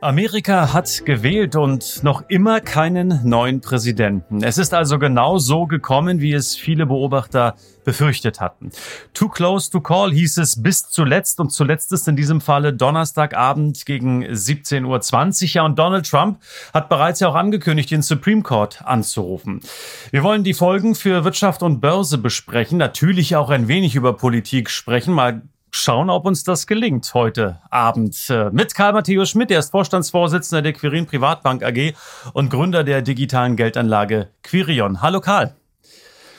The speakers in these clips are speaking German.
Amerika hat gewählt und noch immer keinen neuen Präsidenten. Es ist also genau so gekommen, wie es viele Beobachter befürchtet hatten. Too close to call hieß es bis zuletzt und zuletzt ist in diesem Falle Donnerstagabend gegen 17.20 Uhr. Ja, und Donald Trump hat bereits ja auch angekündigt, den Supreme Court anzurufen. Wir wollen die Folgen für Wirtschaft und Börse besprechen, natürlich auch ein wenig über Politik sprechen, mal schauen, ob uns das gelingt heute Abend. Äh, mit Karl Matthäus Schmidt, der ist Vorstandsvorsitzender der Quirin Privatbank AG und Gründer der digitalen Geldanlage Quirion. Hallo Karl.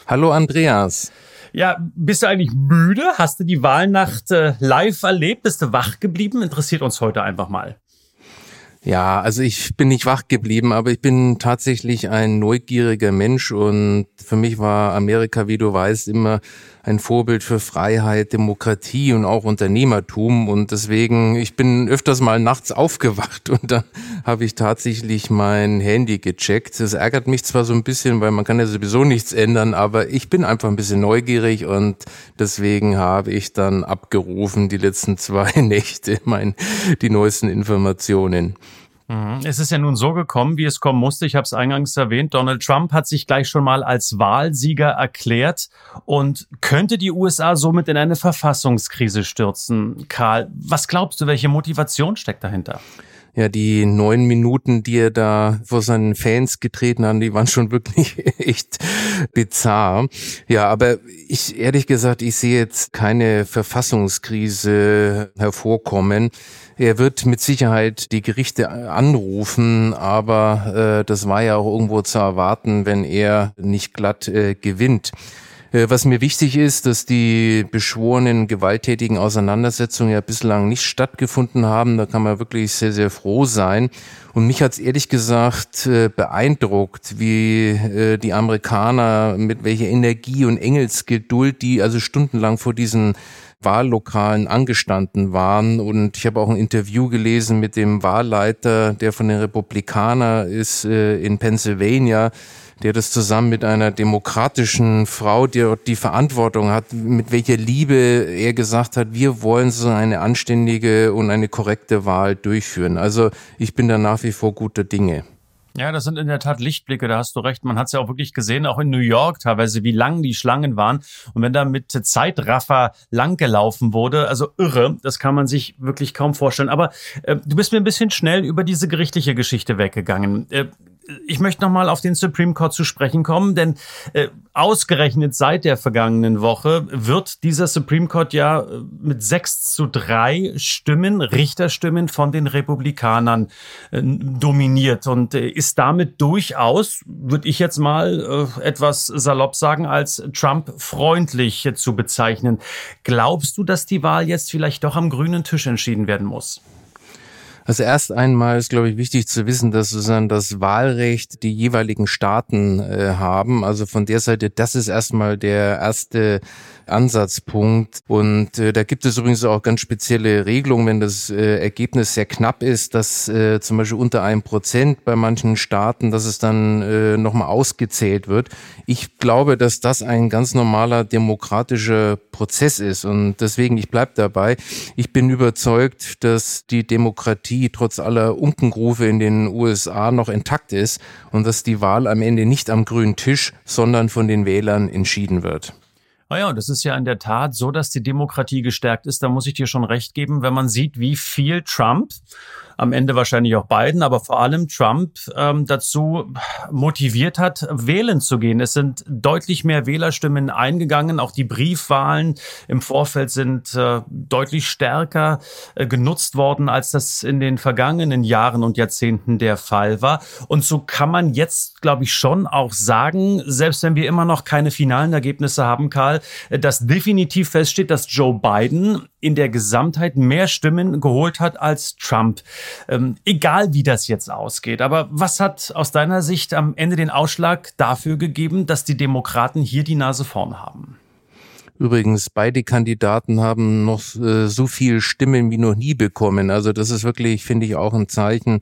Hallo Andreas. Ja, bist du eigentlich müde? Hast du die Wahlnacht äh, live erlebt? Bist du wach geblieben? Interessiert uns heute einfach mal. Ja, also ich bin nicht wach geblieben, aber ich bin tatsächlich ein neugieriger Mensch und für mich war Amerika, wie du weißt, immer ein Vorbild für Freiheit, Demokratie und auch Unternehmertum und deswegen, ich bin öfters mal nachts aufgewacht und dann habe ich tatsächlich mein Handy gecheckt. Das ärgert mich zwar so ein bisschen, weil man kann ja sowieso nichts ändern, aber ich bin einfach ein bisschen neugierig und deswegen habe ich dann abgerufen die letzten zwei Nächte mein, die neuesten Informationen. Mhm. Es ist ja nun so gekommen, wie es kommen musste. Ich habe es eingangs erwähnt. Donald Trump hat sich gleich schon mal als Wahlsieger erklärt und könnte die USA somit in eine Verfassungskrise stürzen. Karl, was glaubst du, welche Motivation steckt dahinter? Ja, die neun Minuten, die er da vor seinen Fans getreten hat, die waren schon wirklich echt bizarr. Ja, aber ich, ehrlich gesagt, ich sehe jetzt keine Verfassungskrise hervorkommen. Er wird mit Sicherheit die Gerichte anrufen, aber äh, das war ja auch irgendwo zu erwarten, wenn er nicht glatt äh, gewinnt. Äh, was mir wichtig ist, dass die beschworenen gewalttätigen Auseinandersetzungen ja bislang nicht stattgefunden haben. Da kann man wirklich sehr, sehr froh sein. Und mich hat es ehrlich gesagt äh, beeindruckt, wie äh, die Amerikaner mit welcher Energie und Engelsgeduld, die also stundenlang vor diesen Wahllokalen angestanden waren. Und ich habe auch ein Interview gelesen mit dem Wahlleiter, der von den Republikanern ist in Pennsylvania, der das zusammen mit einer demokratischen Frau, die die Verantwortung hat, mit welcher Liebe er gesagt hat, wir wollen so eine anständige und eine korrekte Wahl durchführen. Also ich bin da nach wie vor guter Dinge. Ja, das sind in der Tat Lichtblicke, da hast du recht. Man hat es ja auch wirklich gesehen, auch in New York teilweise, wie lang die Schlangen waren. Und wenn da mit Zeitraffer langgelaufen wurde, also irre, das kann man sich wirklich kaum vorstellen. Aber äh, du bist mir ein bisschen schnell über diese gerichtliche Geschichte weggegangen. Äh, ich möchte nochmal auf den Supreme Court zu sprechen kommen, denn äh, ausgerechnet seit der vergangenen Woche wird dieser Supreme Court ja äh, mit sechs zu drei Stimmen, Richterstimmen von den Republikanern äh, dominiert und äh, ist damit durchaus, würde ich jetzt mal äh, etwas salopp sagen, als Trump-freundlich zu bezeichnen. Glaubst du, dass die Wahl jetzt vielleicht doch am grünen Tisch entschieden werden muss? Also erst einmal ist, glaube ich, wichtig zu wissen, dass sozusagen das Wahlrecht die jeweiligen Staaten äh, haben. Also von der Seite, das ist erstmal der erste Ansatzpunkt. Und äh, da gibt es übrigens auch ganz spezielle Regelungen, wenn das äh, Ergebnis sehr knapp ist, dass äh, zum Beispiel unter einem Prozent bei manchen Staaten, dass es dann äh, nochmal ausgezählt wird. Ich glaube, dass das ein ganz normaler demokratischer Prozess ist. Und deswegen, ich bleibe dabei. Ich bin überzeugt, dass die Demokratie trotz aller Unkenrufe in den USA noch intakt ist und dass die Wahl am Ende nicht am grünen Tisch, sondern von den Wählern entschieden wird. Naja, und es ist ja in der Tat so, dass die Demokratie gestärkt ist. Da muss ich dir schon recht geben, wenn man sieht, wie viel Trump am Ende wahrscheinlich auch Biden, aber vor allem Trump ähm, dazu motiviert hat, wählen zu gehen. Es sind deutlich mehr Wählerstimmen eingegangen. Auch die Briefwahlen im Vorfeld sind äh, deutlich stärker äh, genutzt worden, als das in den vergangenen Jahren und Jahrzehnten der Fall war. Und so kann man jetzt, glaube ich, schon auch sagen, selbst wenn wir immer noch keine finalen Ergebnisse haben, Karl, dass definitiv feststeht, dass Joe Biden in der Gesamtheit mehr Stimmen geholt hat als Trump. Ähm, egal wie das jetzt ausgeht. Aber was hat aus deiner Sicht am Ende den Ausschlag dafür gegeben, dass die Demokraten hier die Nase vorn haben? Übrigens, beide Kandidaten haben noch äh, so viel Stimmen wie noch nie bekommen. Also das ist wirklich, finde ich, auch ein Zeichen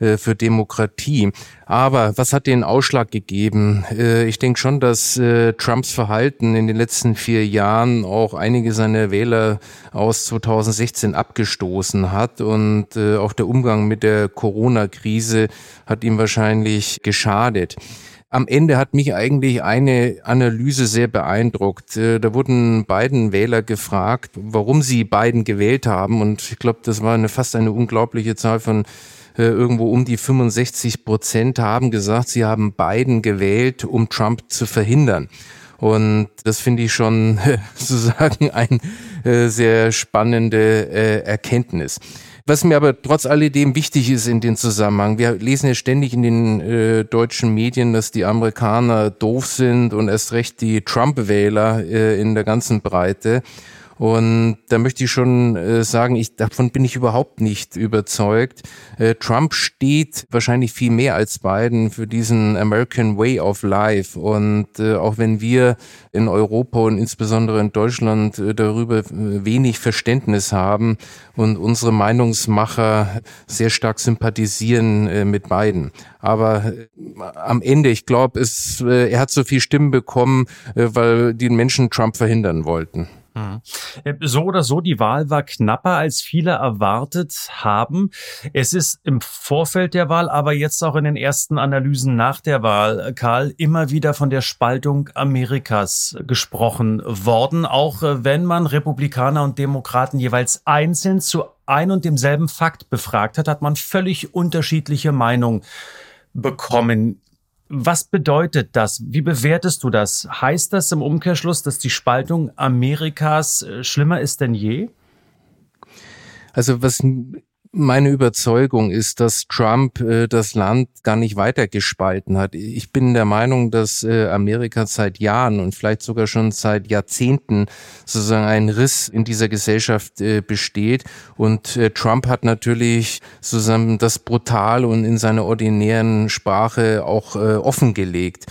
äh, für Demokratie. Aber was hat den Ausschlag gegeben? Äh, ich denke schon, dass äh, Trumps Verhalten in den letzten vier Jahren auch einige seiner Wähler aus 2016 abgestoßen hat. Und äh, auch der Umgang mit der Corona-Krise hat ihm wahrscheinlich geschadet. Am Ende hat mich eigentlich eine Analyse sehr beeindruckt. Äh, da wurden beiden Wähler gefragt, warum sie beiden gewählt haben. Und ich glaube, das war eine, fast eine unglaubliche Zahl von äh, irgendwo um die 65 Prozent haben gesagt, sie haben beiden gewählt, um Trump zu verhindern. Und das finde ich schon sozusagen ein äh, sehr spannende Erkenntnis. Was mir aber trotz alledem wichtig ist in dem Zusammenhang, wir lesen ja ständig in den äh, deutschen Medien, dass die Amerikaner doof sind und erst recht die Trump-Wähler äh, in der ganzen Breite. Und da möchte ich schon äh, sagen, ich, davon bin ich überhaupt nicht überzeugt. Äh, Trump steht wahrscheinlich viel mehr als Biden für diesen American Way of Life. Und äh, auch wenn wir in Europa und insbesondere in Deutschland äh, darüber äh, wenig Verständnis haben und unsere Meinungsmacher sehr stark sympathisieren äh, mit Biden. Aber am Ende, ich glaube, er hat so viel Stimmen bekommen, weil die Menschen Trump verhindern wollten. Mhm. So oder so, die Wahl war knapper, als viele erwartet haben. Es ist im Vorfeld der Wahl, aber jetzt auch in den ersten Analysen nach der Wahl, Karl, immer wieder von der Spaltung Amerikas gesprochen worden, auch äh, wenn man Republikaner und Demokraten jeweils einzeln zu ein und demselben Fakt befragt hat, hat man völlig unterschiedliche Meinungen bekommen. Was bedeutet das? Wie bewertest du das? Heißt das im Umkehrschluss, dass die Spaltung Amerikas äh, schlimmer ist denn je? Also was meine Überzeugung ist, dass Trump äh, das Land gar nicht weiter gespalten hat. Ich bin der Meinung, dass äh, Amerika seit Jahren und vielleicht sogar schon seit Jahrzehnten sozusagen ein Riss in dieser Gesellschaft äh, besteht. Und äh, Trump hat natürlich sozusagen das brutal und in seiner ordinären Sprache auch äh, offengelegt.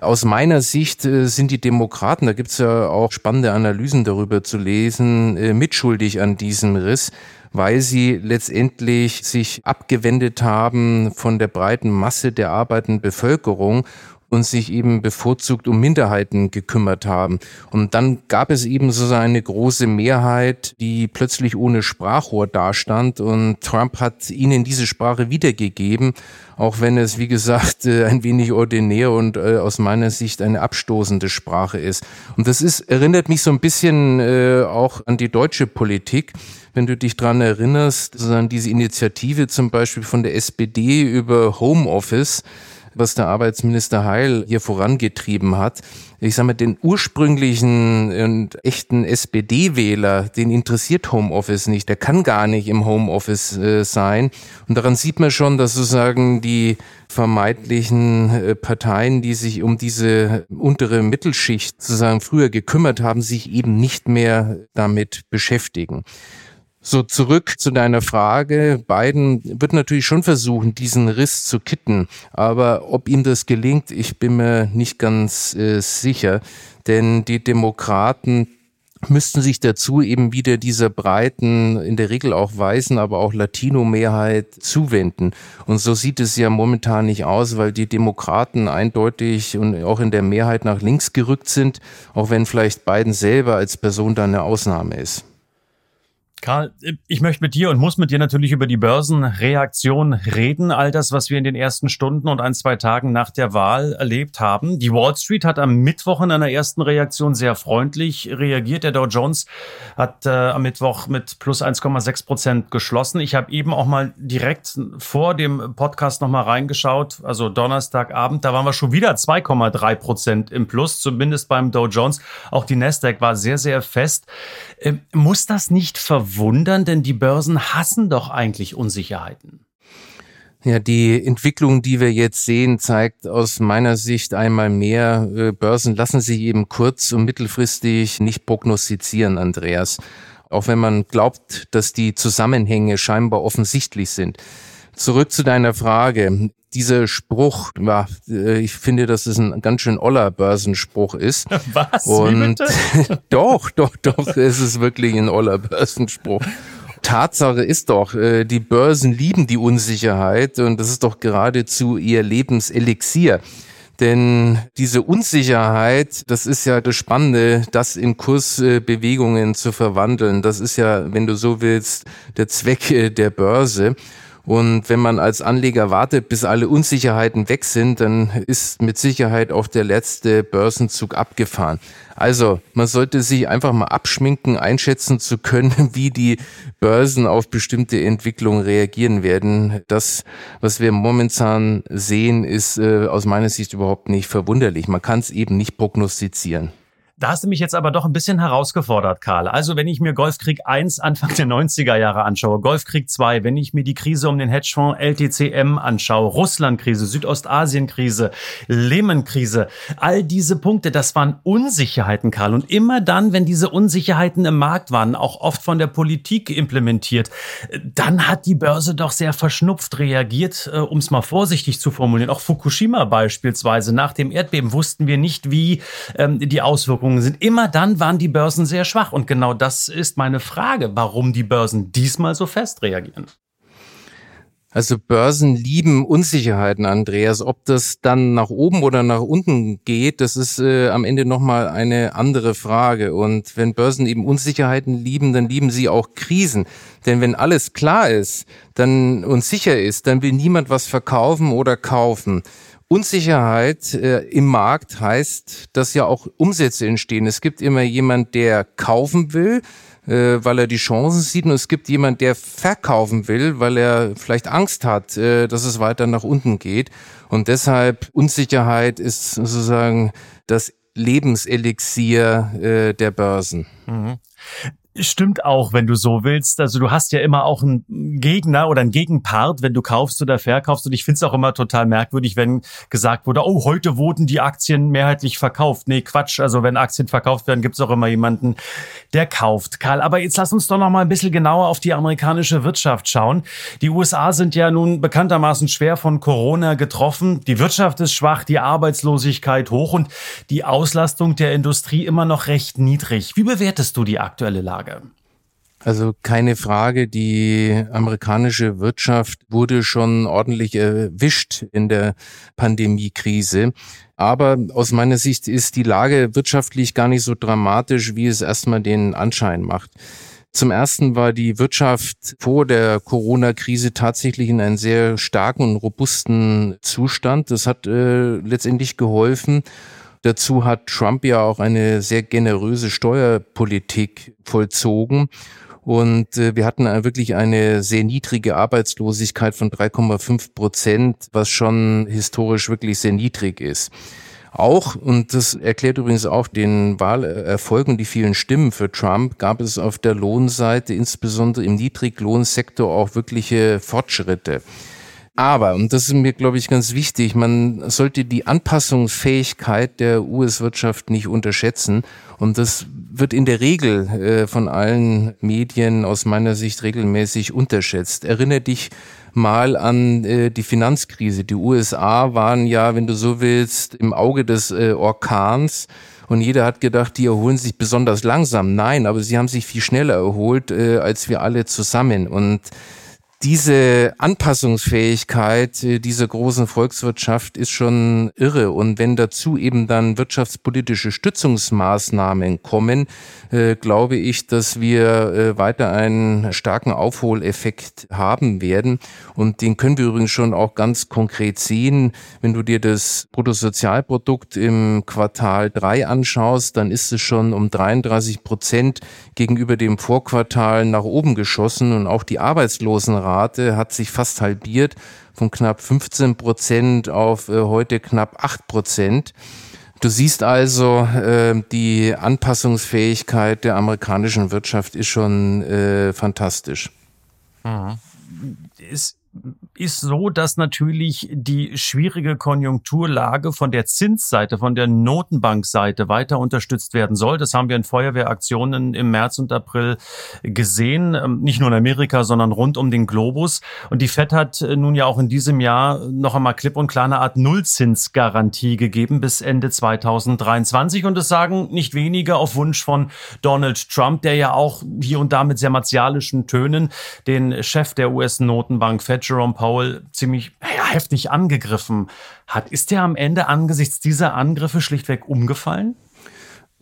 Aus meiner Sicht äh, sind die Demokraten, da gibt's ja auch spannende Analysen darüber zu lesen, äh, mitschuldig an diesem Riss weil sie letztendlich sich abgewendet haben von der breiten Masse der arbeitenden Bevölkerung und sich eben bevorzugt um Minderheiten gekümmert haben. Und dann gab es eben so eine große Mehrheit, die plötzlich ohne Sprachrohr dastand und Trump hat ihnen diese Sprache wiedergegeben, auch wenn es, wie gesagt, äh, ein wenig ordinär und äh, aus meiner Sicht eine abstoßende Sprache ist. Und das ist, erinnert mich so ein bisschen äh, auch an die deutsche Politik wenn du dich dran erinnerst, sondern diese Initiative zum Beispiel von der SPD über Homeoffice, was der Arbeitsminister Heil hier vorangetrieben hat. Ich sage mal, den ursprünglichen und echten SPD-Wähler, den interessiert Homeoffice nicht. Der kann gar nicht im Homeoffice äh, sein. Und daran sieht man schon, dass sozusagen die vermeintlichen äh, Parteien, die sich um diese untere Mittelschicht sozusagen früher gekümmert haben, sich eben nicht mehr damit beschäftigen. So zurück zu deiner Frage. Biden wird natürlich schon versuchen, diesen Riss zu kitten. Aber ob ihm das gelingt, ich bin mir nicht ganz äh, sicher. Denn die Demokraten müssten sich dazu eben wieder dieser breiten, in der Regel auch weißen, aber auch Latino-Mehrheit zuwenden. Und so sieht es ja momentan nicht aus, weil die Demokraten eindeutig und auch in der Mehrheit nach links gerückt sind, auch wenn vielleicht Biden selber als Person da eine Ausnahme ist. Karl, ich möchte mit dir und muss mit dir natürlich über die Börsenreaktion reden. All das, was wir in den ersten Stunden und ein, zwei Tagen nach der Wahl erlebt haben. Die Wall Street hat am Mittwoch in einer ersten Reaktion sehr freundlich reagiert. Der Dow Jones hat äh, am Mittwoch mit plus 1,6 Prozent geschlossen. Ich habe eben auch mal direkt vor dem Podcast nochmal reingeschaut, also Donnerstagabend. Da waren wir schon wieder 2,3 Prozent im Plus, zumindest beim Dow Jones. Auch die Nasdaq war sehr, sehr fest. Äh, muss das nicht verwundern? Wundern, denn die Börsen hassen doch eigentlich Unsicherheiten. Ja, die Entwicklung, die wir jetzt sehen, zeigt aus meiner Sicht einmal mehr, äh, Börsen lassen sich eben kurz- und mittelfristig nicht prognostizieren, Andreas. auch wenn man glaubt, dass die Zusammenhänge scheinbar offensichtlich sind. Zurück zu deiner Frage. Dieser Spruch, ja, äh, ich finde, dass es ein ganz schön oller Börsenspruch ist. Was? Und doch, doch, doch, es ist wirklich ein oller Börsenspruch. Tatsache ist doch, äh, die Börsen lieben die Unsicherheit und das ist doch geradezu ihr Lebenselixier. Denn diese Unsicherheit, das ist ja das Spannende, das in Kursbewegungen zu verwandeln. Das ist ja, wenn du so willst, der Zweck äh, der Börse. Und wenn man als Anleger wartet, bis alle Unsicherheiten weg sind, dann ist mit Sicherheit auch der letzte Börsenzug abgefahren. Also man sollte sich einfach mal abschminken, einschätzen zu können, wie die Börsen auf bestimmte Entwicklungen reagieren werden. Das, was wir momentan sehen, ist äh, aus meiner Sicht überhaupt nicht verwunderlich. Man kann es eben nicht prognostizieren. Da hast du mich jetzt aber doch ein bisschen herausgefordert, Karl. Also wenn ich mir Golfkrieg 1 Anfang der 90er Jahre anschaue, Golfkrieg 2, wenn ich mir die Krise um den Hedgefonds LTCM anschaue, Russlandkrise, Südostasienkrise, Lehman-Krise, all diese Punkte, das waren Unsicherheiten, Karl. Und immer dann, wenn diese Unsicherheiten im Markt waren, auch oft von der Politik implementiert, dann hat die Börse doch sehr verschnupft reagiert, äh, um es mal vorsichtig zu formulieren. Auch Fukushima beispielsweise. Nach dem Erdbeben wussten wir nicht, wie ähm, die Auswirkungen gesprungen sind. Immer dann waren die Börsen sehr schwach. Und genau das ist meine Frage, warum die Börsen diesmal so fest reagieren. Also Börsen lieben Unsicherheiten, Andreas. Ob das dann nach oben oder nach unten geht, das ist äh, am Ende nochmal eine andere Frage. Und wenn Börsen eben Unsicherheiten lieben, dann lieben sie auch Krisen. Denn wenn alles klar ist dann und sicher ist, dann will niemand was verkaufen oder kaufen. Unsicherheit äh, im Markt heißt, dass ja auch Umsätze entstehen. Es gibt immer jemand, der kaufen will, äh, weil er die Chancen sieht, und es gibt jemand, der verkaufen will, weil er vielleicht Angst hat, äh, dass es weiter nach unten geht. Und deshalb Unsicherheit ist sozusagen das Lebenselixier äh, der Börsen. Mhm. Stimmt auch, wenn du so willst. Also du hast ja immer auch einen Gegner oder einen Gegenpart, wenn du kaufst oder verkaufst. Und ich finde es auch immer total merkwürdig, wenn gesagt wurde, oh, heute wurden die Aktien mehrheitlich verkauft. Nee, Quatsch. Also wenn Aktien verkauft werden, gibt es auch immer jemanden, der kauft. Karl, aber jetzt lass uns doch noch mal ein bisschen genauer auf die amerikanische Wirtschaft schauen. Die USA sind ja nun bekanntermaßen schwer von Corona getroffen. Die Wirtschaft ist schwach, die Arbeitslosigkeit hoch und die Auslastung der Industrie immer noch recht niedrig. Wie bewertest du die aktuelle Lage? Frage. Also keine Frage, die amerikanische Wirtschaft wurde schon ordentlich erwischt in der Pandemiekrise. Aber aus meiner Sicht ist die Lage wirtschaftlich gar nicht so dramatisch, wie es erstmal den Anschein macht. Zum ersten war die Wirtschaft vor der Corona-Krise tatsächlich in einem sehr starken und robusten Zustand. Das hat äh, letztendlich geholfen. Dazu hat Trump ja auch eine sehr generöse Steuerpolitik vollzogen. Und äh, wir hatten wirklich eine sehr niedrige Arbeitslosigkeit von 3,5 Prozent, was schon historisch wirklich sehr niedrig ist. Auch, und das erklärt übrigens auch den Wahlerfolg und die vielen Stimmen für Trump, gab es auf der Lohnseite, insbesondere im Niedriglohnsektor, auch wirkliche Fortschritte. Aber, und das ist mir, glaube ich, ganz wichtig, man sollte die Anpassungsfähigkeit der US-Wirtschaft nicht unterschätzen. Und das wird in der Regel äh, von allen Medien aus meiner Sicht regelmäßig unterschätzt. Erinnere dich mal an äh, die Finanzkrise. Die USA waren ja, wenn du so willst, im Auge des äh, Orkans. Und jeder hat gedacht, die erholen sich besonders langsam. Nein, aber sie haben sich viel schneller erholt äh, als wir alle zusammen. Und diese Anpassungsfähigkeit äh, dieser großen Volkswirtschaft ist schon irre. Und wenn dazu eben dann wirtschaftspolitische Stützungsmaßnahmen kommen, äh, glaube ich, dass wir äh, weiter einen starken Aufholeffekt haben werden. Und den können wir übrigens schon auch ganz konkret sehen. Wenn du dir das Bruttosozialprodukt im Quartal drei anschaust, dann ist es schon um 33 Prozent gegenüber dem Vorquartal nach oben geschossen und auch die Arbeitslosenrate Rate hat sich fast halbiert von knapp 15 Prozent auf äh, heute knapp 8 Prozent. Du siehst also, äh, die Anpassungsfähigkeit der amerikanischen Wirtschaft ist schon äh, fantastisch. Mhm. Ist ist so, dass natürlich die schwierige Konjunkturlage von der Zinsseite, von der Notenbankseite weiter unterstützt werden soll. Das haben wir in Feuerwehraktionen im März und April gesehen, ähm, nicht nur in Amerika, sondern rund um den Globus. Und die Fed hat äh, nun ja auch in diesem Jahr noch einmal klipp und klar eine Art Nullzinsgarantie gegeben bis Ende 2023. Und das sagen nicht wenige auf Wunsch von Donald Trump, der ja auch hier und da mit sehr martialischen Tönen den Chef der US-Notenbank Fed Jerome Powell ziemlich ja, heftig angegriffen hat. Ist der am Ende angesichts dieser Angriffe schlichtweg umgefallen?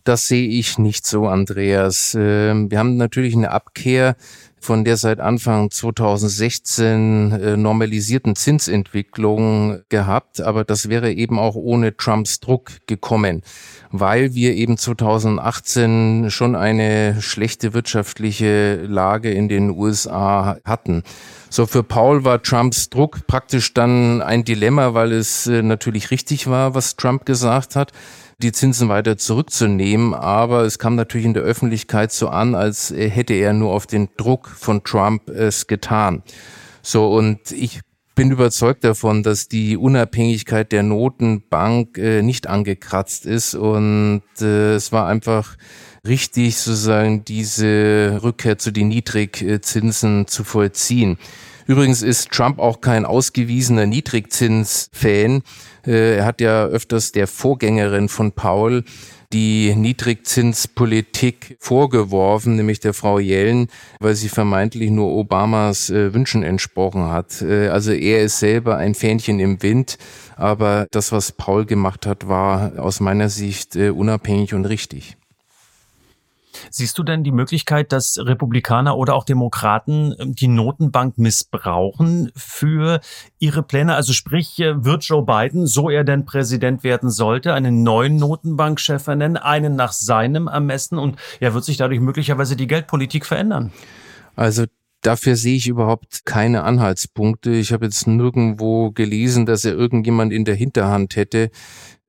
Das sehe ich nicht so, Andreas. Ähm, wir haben natürlich eine Abkehr von der seit Anfang 2016 äh, normalisierten Zinsentwicklung gehabt, aber das wäre eben auch ohne Trumps Druck gekommen, weil wir eben 2018 schon eine schlechte wirtschaftliche Lage in den USA hatten. So für Paul war Trumps Druck praktisch dann ein Dilemma, weil es äh, natürlich richtig war, was Trump gesagt hat die Zinsen weiter zurückzunehmen. Aber es kam natürlich in der Öffentlichkeit so an, als hätte er nur auf den Druck von Trump es getan. So, und ich bin überzeugt davon, dass die Unabhängigkeit der Notenbank äh, nicht angekratzt ist und äh, es war einfach richtig, sozusagen diese Rückkehr zu den Niedrigzinsen zu vollziehen. Übrigens ist Trump auch kein ausgewiesener Niedrigzins-Fan. Äh, er hat ja öfters der Vorgängerin von Paul die Niedrigzinspolitik vorgeworfen, nämlich der Frau Yellen, weil sie vermeintlich nur Obamas äh, Wünschen entsprochen hat. Äh, also er ist selber ein Fähnchen im Wind, aber das, was Paul gemacht hat, war aus meiner Sicht äh, unabhängig und richtig. Siehst du denn die Möglichkeit, dass Republikaner oder auch Demokraten ähm, die Notenbank missbrauchen für ihre Pläne? Also sprich, äh, wird Joe Biden, so er denn Präsident werden sollte, einen neuen Notenbankchef ernennen, einen nach seinem Ermessen und ja, wird sich dadurch möglicherweise die Geldpolitik verändern? Also Dafür sehe ich überhaupt keine Anhaltspunkte. Ich habe jetzt nirgendwo gelesen, dass er irgendjemand in der Hinterhand hätte,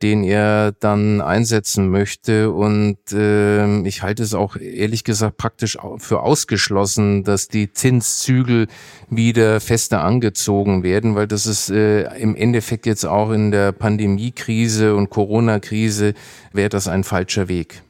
den er dann einsetzen möchte. Und äh, ich halte es auch ehrlich gesagt praktisch für ausgeschlossen, dass die Zinszügel wieder fester angezogen werden, weil das ist äh, im Endeffekt jetzt auch in der Pandemiekrise und Corona-Krise wäre das ein falscher Weg.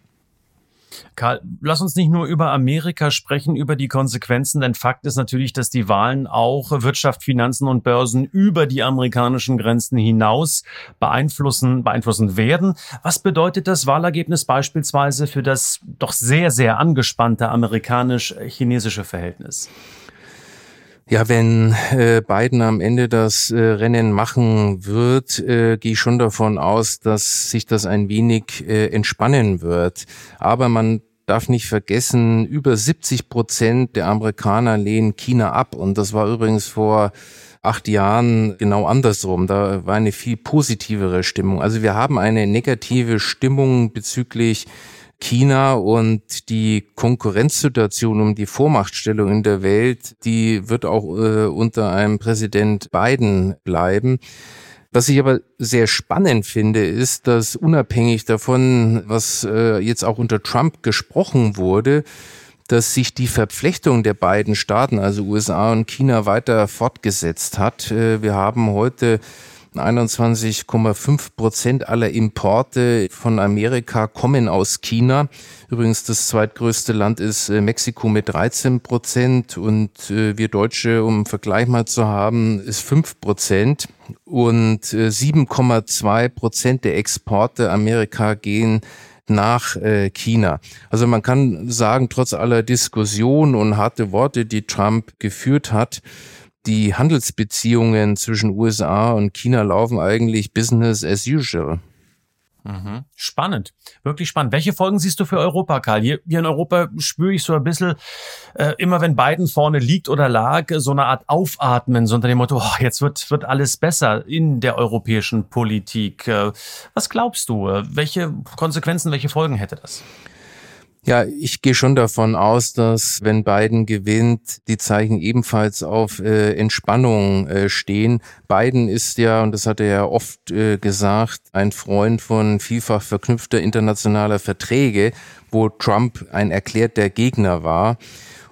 Karl, lass uns nicht nur über Amerika sprechen, über die Konsequenzen, denn Fakt ist natürlich, dass die Wahlen auch Wirtschaft, Finanzen und Börsen über die amerikanischen Grenzen hinaus beeinflussen, beeinflussen werden. Was bedeutet das Wahlergebnis beispielsweise für das doch sehr, sehr angespannte amerikanisch-chinesische Verhältnis? Ja, wenn äh, Biden am Ende das äh, Rennen machen wird, äh, gehe ich schon davon aus, dass sich das ein wenig äh, entspannen wird. Aber man darf nicht vergessen, über 70 Prozent der Amerikaner lehnen China ab. Und das war übrigens vor acht Jahren genau andersrum. Da war eine viel positivere Stimmung. Also wir haben eine negative Stimmung bezüglich China und die Konkurrenzsituation um die Vormachtstellung in der Welt, die wird auch äh, unter einem Präsident Biden bleiben. Was ich aber sehr spannend finde, ist, dass unabhängig davon, was äh, jetzt auch unter Trump gesprochen wurde, dass sich die Verflechtung der beiden Staaten, also USA und China, weiter fortgesetzt hat. Äh, wir haben heute 21,5 Prozent aller Importe von Amerika kommen aus China. Übrigens das zweitgrößte Land ist äh, Mexiko mit 13 Prozent und äh, wir Deutsche, um Vergleich mal zu haben, ist 5 Prozent und 7,2 äh, Prozent der Exporte Amerika gehen nach China. Also man kann sagen, trotz aller Diskussion und harte Worte, die Trump geführt hat, die Handelsbeziehungen zwischen USA und China laufen eigentlich Business as usual. Mhm. Spannend, wirklich spannend. Welche Folgen siehst du für Europa, Karl? Hier, hier in Europa spüre ich so ein bisschen, äh, immer wenn Biden vorne liegt oder lag, so eine Art Aufatmen, so unter dem Motto, oh, jetzt wird, wird alles besser in der europäischen Politik. Äh, was glaubst du? Welche Konsequenzen, welche Folgen hätte das? Ja, ich gehe schon davon aus, dass wenn Biden gewinnt, die Zeichen ebenfalls auf äh, Entspannung äh, stehen. Biden ist ja, und das hat er ja oft äh, gesagt, ein Freund von vielfach verknüpfter internationaler Verträge, wo Trump ein erklärter Gegner war.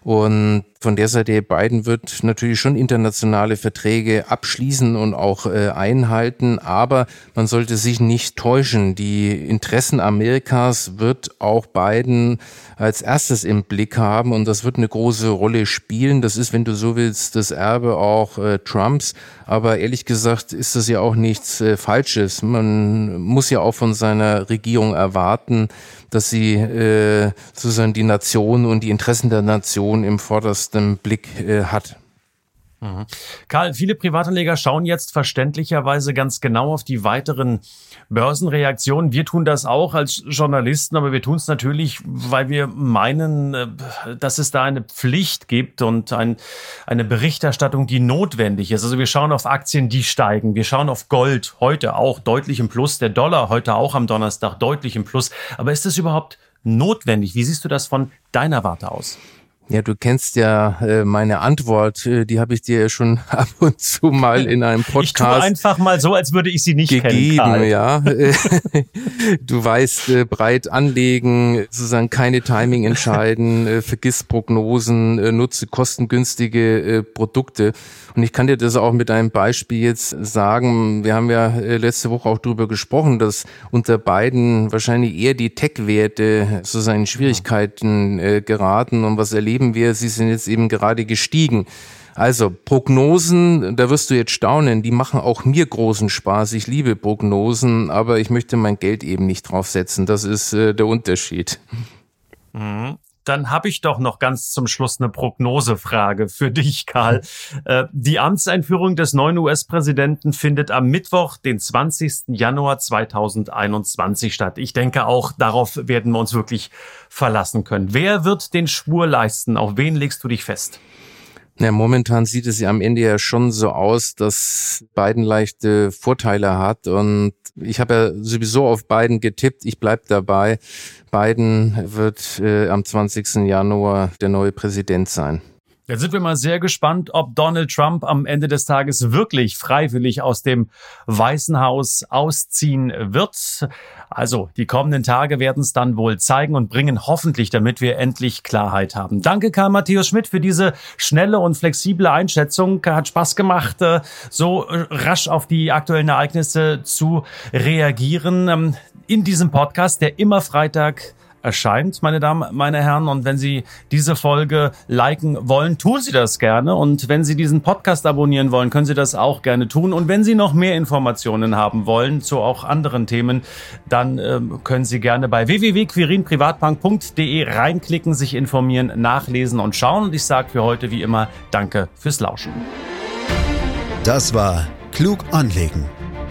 Und von der Seite Biden wird natürlich schon internationale Verträge abschließen und auch äh, einhalten, aber man sollte sich nicht täuschen. Die Interessen Amerikas wird auch Biden als erstes im Blick haben und das wird eine große Rolle spielen. Das ist, wenn du so willst, das Erbe auch äh, Trumps. Aber ehrlich gesagt ist das ja auch nichts äh, Falsches. Man muss ja auch von seiner Regierung erwarten, dass sie äh, sozusagen die Nation und die Interessen der Nation im vordersten Blick äh, hat. Mhm. Karl, viele Privatanleger schauen jetzt verständlicherweise ganz genau auf die weiteren Börsenreaktionen. Wir tun das auch als Journalisten, aber wir tun es natürlich, weil wir meinen, äh, dass es da eine Pflicht gibt und ein, eine Berichterstattung, die notwendig ist. Also wir schauen auf Aktien, die steigen. Wir schauen auf Gold, heute auch deutlich im Plus. Der Dollar heute auch am Donnerstag deutlich im Plus. Aber ist es überhaupt notwendig? Wie siehst du das von deiner Warte aus? Ja, du kennst ja äh, meine Antwort, äh, die habe ich dir ja schon ab und zu mal in einem Podcast ich tue einfach mal so, als würde ich sie nicht gegeben, kennen. Ja, du weißt äh, breit anlegen, sozusagen keine Timing entscheiden, äh, vergiss Prognosen, äh, nutze kostengünstige äh, Produkte. Und ich kann dir das auch mit einem Beispiel jetzt sagen. Wir haben ja äh, letzte Woche auch darüber gesprochen, dass unter beiden wahrscheinlich eher die Tech-Werte sozusagen Schwierigkeiten äh, geraten und was erleben erleben wir, sie sind jetzt eben gerade gestiegen. Also Prognosen, da wirst du jetzt staunen, die machen auch mir großen Spaß. Ich liebe Prognosen, aber ich möchte mein Geld eben nicht draufsetzen. Das ist äh, der Unterschied. Mhm dann habe ich doch noch ganz zum Schluss eine Prognosefrage für dich, Karl. Äh, die Amtseinführung des neuen US-Präsidenten findet am Mittwoch, den 20. Januar 2021 statt. Ich denke auch, darauf werden wir uns wirklich verlassen können. Wer wird den Schwur leisten? Auf wen legst du dich fest? Ja, momentan sieht es ja am Ende ja schon so aus, dass Biden leichte Vorteile hat. Und ich habe ja sowieso auf Biden getippt. Ich bleib dabei. Biden wird äh, am 20. Januar der neue Präsident sein. Jetzt sind wir mal sehr gespannt, ob Donald Trump am Ende des Tages wirklich freiwillig aus dem Weißen Haus ausziehen wird. Also die kommenden Tage werden es dann wohl zeigen und bringen hoffentlich, damit wir endlich Klarheit haben. Danke Karl Matthäus Schmidt für diese schnelle und flexible Einschätzung. Hat Spaß gemacht, äh, so rasch auf die aktuellen Ereignisse zu reagieren. Ähm, in diesem Podcast, der immer Freitag erscheint, meine Damen, meine Herren. Und wenn Sie diese Folge liken wollen, tun Sie das gerne. Und wenn Sie diesen Podcast abonnieren wollen, können Sie das auch gerne tun. Und wenn Sie noch mehr Informationen haben wollen zu auch anderen Themen, dann ähm, können Sie gerne bei www.quirinprivatbank.de reinklicken, sich informieren, nachlesen und schauen. Und ich sage für heute wie immer Danke fürs Lauschen. Das war Klug anlegen